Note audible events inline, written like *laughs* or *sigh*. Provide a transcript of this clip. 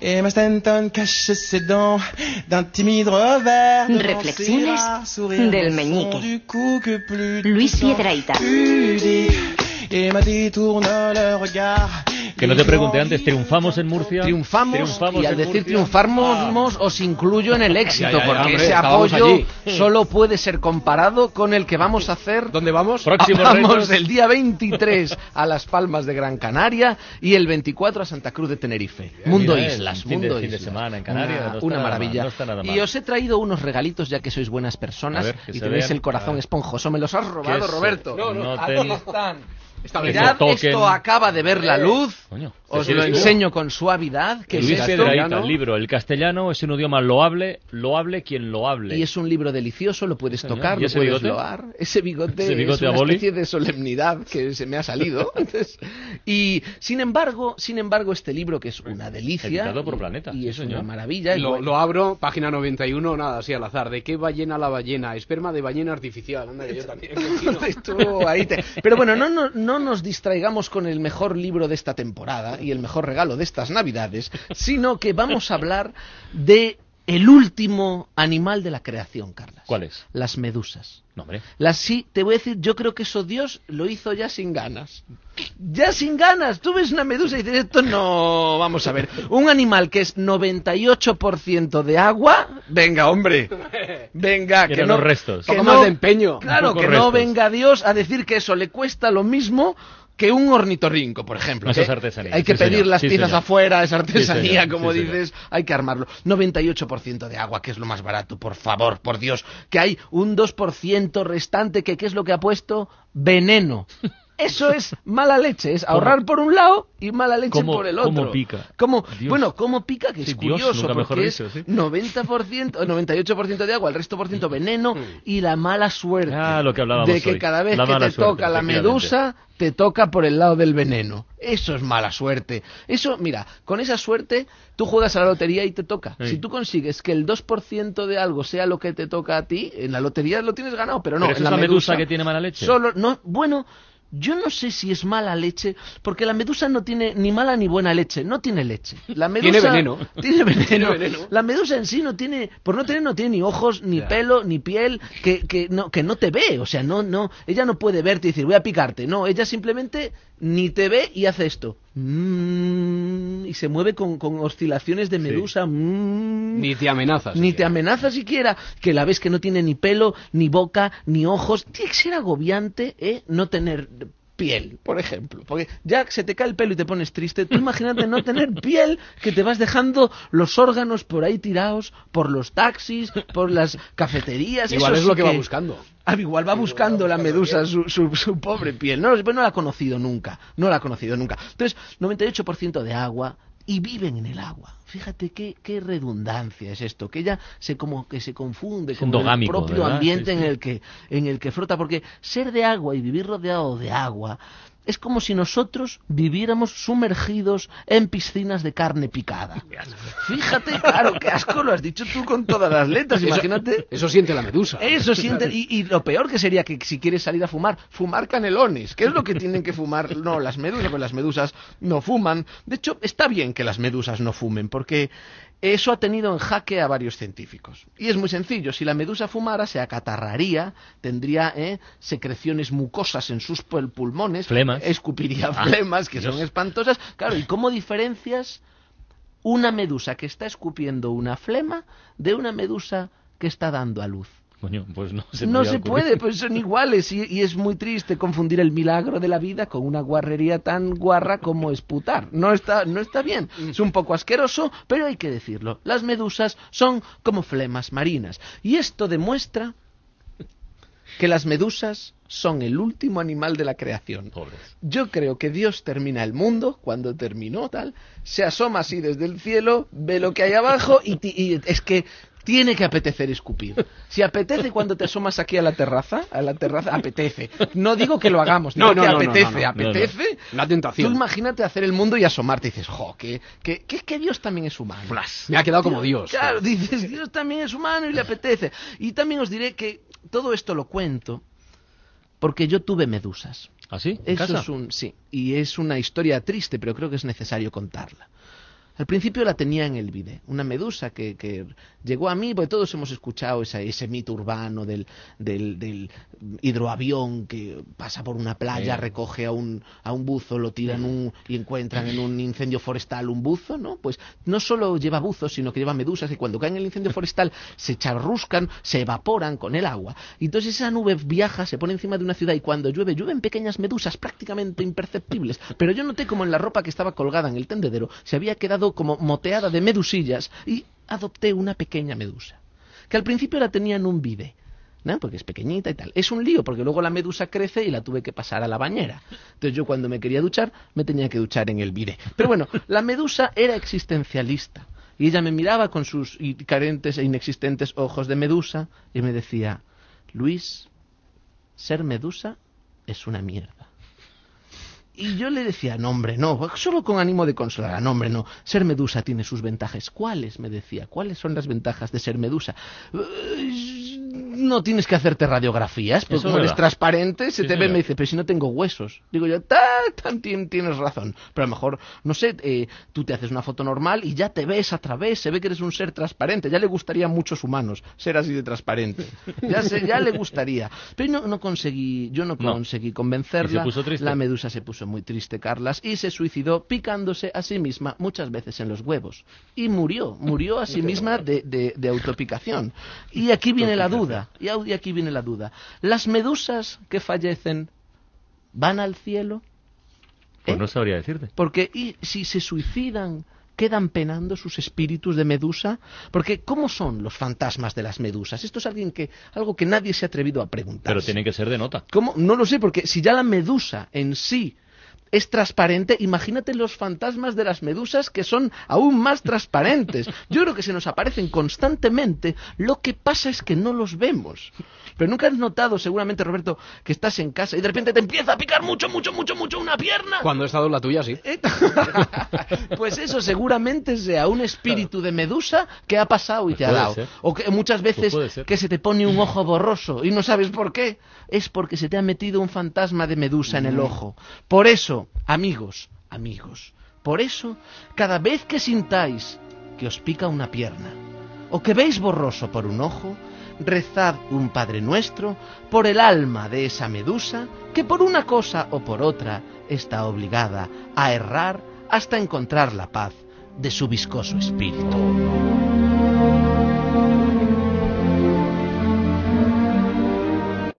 Et Mastanton cache ses dents d'un timide revers. De sourire del meñique. Du coup que plus Luis Piedraita. Et ma détourne le regard. Que no te pregunté antes, ¿triunfamos en Murcia? Triunfamos, ¿Triunfamos y al decir Murcia? triunfamos os incluyo en el éxito, Ya, ya, ya, porque hombre, ese apoyo allí. solo puede ser comparado con el que vamos a hacer. ¿Dónde vamos? Próximos Vamos retos. el día 23 *laughs* a Las Palmas de Gran Canaria y el 24 a Santa Cruz de Tenerife. Mundo Mira, Islas, fin de- mundo fin de Islas. semana en Canarias, Una, no está una nada mal, maravilla. no está nada mal. Y os he traído unos regalitos ya que sois buenas personas A ver, que y tenéis vean. el corazón esponjoso. Me los has robado? Roberto. No, no. Aquí están. Mirad, esto acaba de ver la luz. Coño, Os ¿te lo enseño con suavidad. Que Luis es el libro. El castellano es un idioma loable, loable quien lo hable. Y es un libro delicioso, lo puedes Señor, tocar, ¿y lo ese puedes bigote? loar. Ese bigote, ¿Ese bigote es una especie de solemnidad que se me ha salido. *laughs* Entonces, y sin embargo, sin embargo, este libro que es una delicia Editado por y- Planeta, y es señor. una maravilla. Lo, lo abro, página 91, nada, así al azar. ¿De qué ballena la ballena? Esperma de ballena artificial. Anda, que yo también. *laughs* Esto ahí te- Pero bueno, no, no, no nos distraigamos con el mejor libro de esta temporada y el mejor regalo de estas navidades, sino que vamos a hablar de el último animal de la creación, Carlas. ¿Cuál es? Las medusas. No, hombre. Las sí, te voy a decir, yo creo que eso Dios lo hizo ya sin ganas. Ya sin ganas. Tú ves una medusa y dices, esto no. Vamos a ver. Un animal que es 98% de agua. Venga, hombre. Venga, que no. los restos. que Poco no- más de empeño. Claro, que no venga Dios a decir que eso le cuesta lo mismo que un ornitorrinco, por ejemplo. Eso es que artesanía, Hay que sí, pedir señor. las Sí, piezas señor. afuera, es artesanía, como señor. dices, hay que armarlo. 98% de agua, que es lo más barato, por favor, por Dios. Que hay un 2% restante, que ¿qué es lo que ha puesto? Veneno. Eso es mala leche, es ahorrar por un lado y mala leche ¿Cómo- por el otro. cómo pica? Dios. bueno, cómo pica, que Sí, es Dios, curioso, mejor porque es dicho, sí. 90%, 98% de agua, el resto por ciento veneno y la mala suerte Ah, lo que hablábamos de que hoy. cada vez La que te suerte, toca la medusa, te toca por el lado del veneno. Eso es mala suerte. Eso, mira, con esa suerte tú juegas a la lotería y te toca. Sí. Si tú consigues que el 2% de algo sea lo que te toca a ti, en la lotería lo tienes ganado, pero no. ¿Pero esa en es la la medusa que tiene mala leche? Solo, no, bueno, yo no sé si es mala leche, porque la medusa no tiene ni mala ni buena leche, no tiene leche. La medusa Tiene veneno. *laughs* Tiene veneno. Tiene veneno. La medusa en sí no tiene, por no tener, no tiene ni ojos, ni pelo, ni piel, que, que no, que no te ve, o sea, no, no, ella no puede verte y decir voy a picarte, no, ella simplemente ni te ve y hace esto. Mm, y se mueve con, con oscilaciones de medusa. mm. Ni te amenazas. Ni te amenaza siquiera, que la ves que no tiene ni pelo, ni boca, ni ojos. Tiene que ser agobiante, ¿eh? No tener piel, por ejemplo. Porque ya se te cae el pelo y te pones triste. Tú imagínate no tener piel, que te vas dejando los órganos por ahí tirados, por los taxis, por las cafeterías. Igual eso es lo que va buscando. Ah, igual va buscando la medusa su, su, su pobre piel. No, no la ha conocido nunca. No la ha conocido nunca. Entonces, 98% de agua y viven en el agua. Fíjate qué, qué redundancia es esto, que ella se como que se confunde con el propio ¿verdad? ambiente Sí, en el que en el que frota, porque ser de agua y vivir rodeado de agua es como si nosotros viviéramos sumergidos en piscinas de carne picada. *laughs* Fíjate, claro, qué asco lo has dicho tú con todas las letras, *laughs* Eso- imagínate. Eso siente la medusa. Eso *laughs* siente, y, y lo peor que sería que si quieres salir a fumar, fumar canelones, que es lo que tienen que fumar, no, las medusas, pues las medusas no fuman. De hecho, está bien que las medusas no fumen, porque eso ha tenido en jaque a varios científicos. Y es muy sencillo, si la medusa fumara, se acatarraría, tendría eh, secreciones mucosas en sus pul- pulmones, Flemas. escupiría Ah, flemas, que Dios. son espantosas. Claro, ¿y cómo diferencias una medusa que está escupiendo una flema de una medusa que está dando a luz? Coño, pues no se no puede, pues son iguales y, y es muy triste confundir el milagro de la vida con una guarrería tan guarra como esputar. No está, no está bien, es un poco asqueroso, pero hay que decirlo. Las medusas son como flemas marinas y esto demuestra que las medusas son el último animal de la creación. Yo creo que Dios termina el mundo cuando terminó tal, se asoma así desde el cielo, ve lo que hay abajo y es que tiene que apetecer escupir. Si apetece cuando te asomas aquí a la terraza, a la terraza apetece. No digo que lo hagamos, No, no, que no, apetece, no, no. apetece. Tú tentación. imagínate hacer el mundo y asomarte y dices, jo, que, que, que, que Dios también es humano. Me ha quedado como Dios. Claro, dices, Dios también es humano y le apetece. Y también os diré que todo esto lo cuento porque yo tuve medusas. ¿Ah, sí? ¿En Eso casa? es un sí, y es una historia triste, pero creo que es necesario contarla. Al principio la tenía en el vide, una medusa que, que llegó a mí, porque todos hemos escuchado esa- ese mito urbano del, del, del hidroavión que pasa por una playa, Sí. recoge a un, a un buzo, lo tiran un, y encuentran en un incendio forestal un buzo, ¿no? Pues no solo lleva buzos, sino que lleva medusas que cuando caen en el incendio forestal *laughs* se charruscan, se evaporan con el agua. Y entonces esa nube viaja, se pone encima de una ciudad y cuando llueve, llueven pequeñas medusas prácticamente imperceptibles. Pero yo noté como en la ropa que estaba colgada en el tendedero se había quedado como moteada de medusillas y adopté una pequeña medusa. Que al principio la tenía en un vide. ¿no? porque es pequeñita y tal. Es un lío, porque luego la medusa crece y la tuve que pasar a la bañera. Entonces yo cuando me quería duchar, me tenía que duchar en el vide. Pero bueno, la medusa era existencialista. Y ella me miraba con sus carentes e inexistentes ojos de medusa y me decía, Luis, ser medusa es una mierda. Y yo le decía, no hombre, no, solo con ánimo de consolar, no hombre, no, ser medusa tiene sus ventajas. ¿Cuáles? me decía, ¿cuáles son las ventajas de ser medusa? "Eh, No tienes que hacerte radiografías, porque como es eres transparente, se Sí, te ve, señor. me dice, pero si no tengo huesos. Digo yo, "Ta, tan, tien- tienes razón. Pero a lo mejor, no sé, eh, tú te haces una foto normal y ya te ves a través, se ve que eres un ser transparente. Ya le gustaría a muchos humanos ser así de transparente. *laughs* Ya, se, ya le gustaría. Pero no, no conseguí, yo no No. conseguí convencerla. ¿Y se puso triste? La medusa se puso muy triste, Carlas, y se suicidó picándose a sí misma muchas veces en los huevos. Y murió, murió a sí misma de, de- de autopicación. Y aquí viene la duda, y au- y aquí viene la duda. ¿Las medusas que fallecen van al cielo? Pues ¿Eh? no sabría decirte. Porque y si se suicidan, quedan penando sus espíritus de medusa, porque ¿cómo son los fantasmas de las medusas? Esto es alguien que algo que nadie se ha atrevido a preguntar. Pero tiene que ser de nota. ¿Cómo? No lo sé, porque si ya la medusa en sí es transparente, imagínate los fantasmas de las medusas que son aún más transparentes. Yo creo que se nos aparecen constantemente, lo que pasa es que no los vemos. Pero nunca has notado, seguramente, Roberto, que estás en casa y de repente te empieza a picar mucho, mucho, mucho, mucho una pierna. Cuando he estado la tuya, sí. Eh, *laughs* pues eso seguramente sea un espíritu de medusa que ha pasado y Pues te ha dado. ser. O que muchas veces puede ser. que se te pone un ojo borroso y no sabes por qué. Es porque se te ha metido un fantasma de medusa en el ojo. Por eso, amigos, amigos, por eso, cada vez que sintáis que os pica una pierna o que veis borroso por un ojo, rezad un Padre Nuestro por el alma de esa medusa que por una cosa o por otra está obligada a errar hasta encontrar la paz de su viscoso espíritu.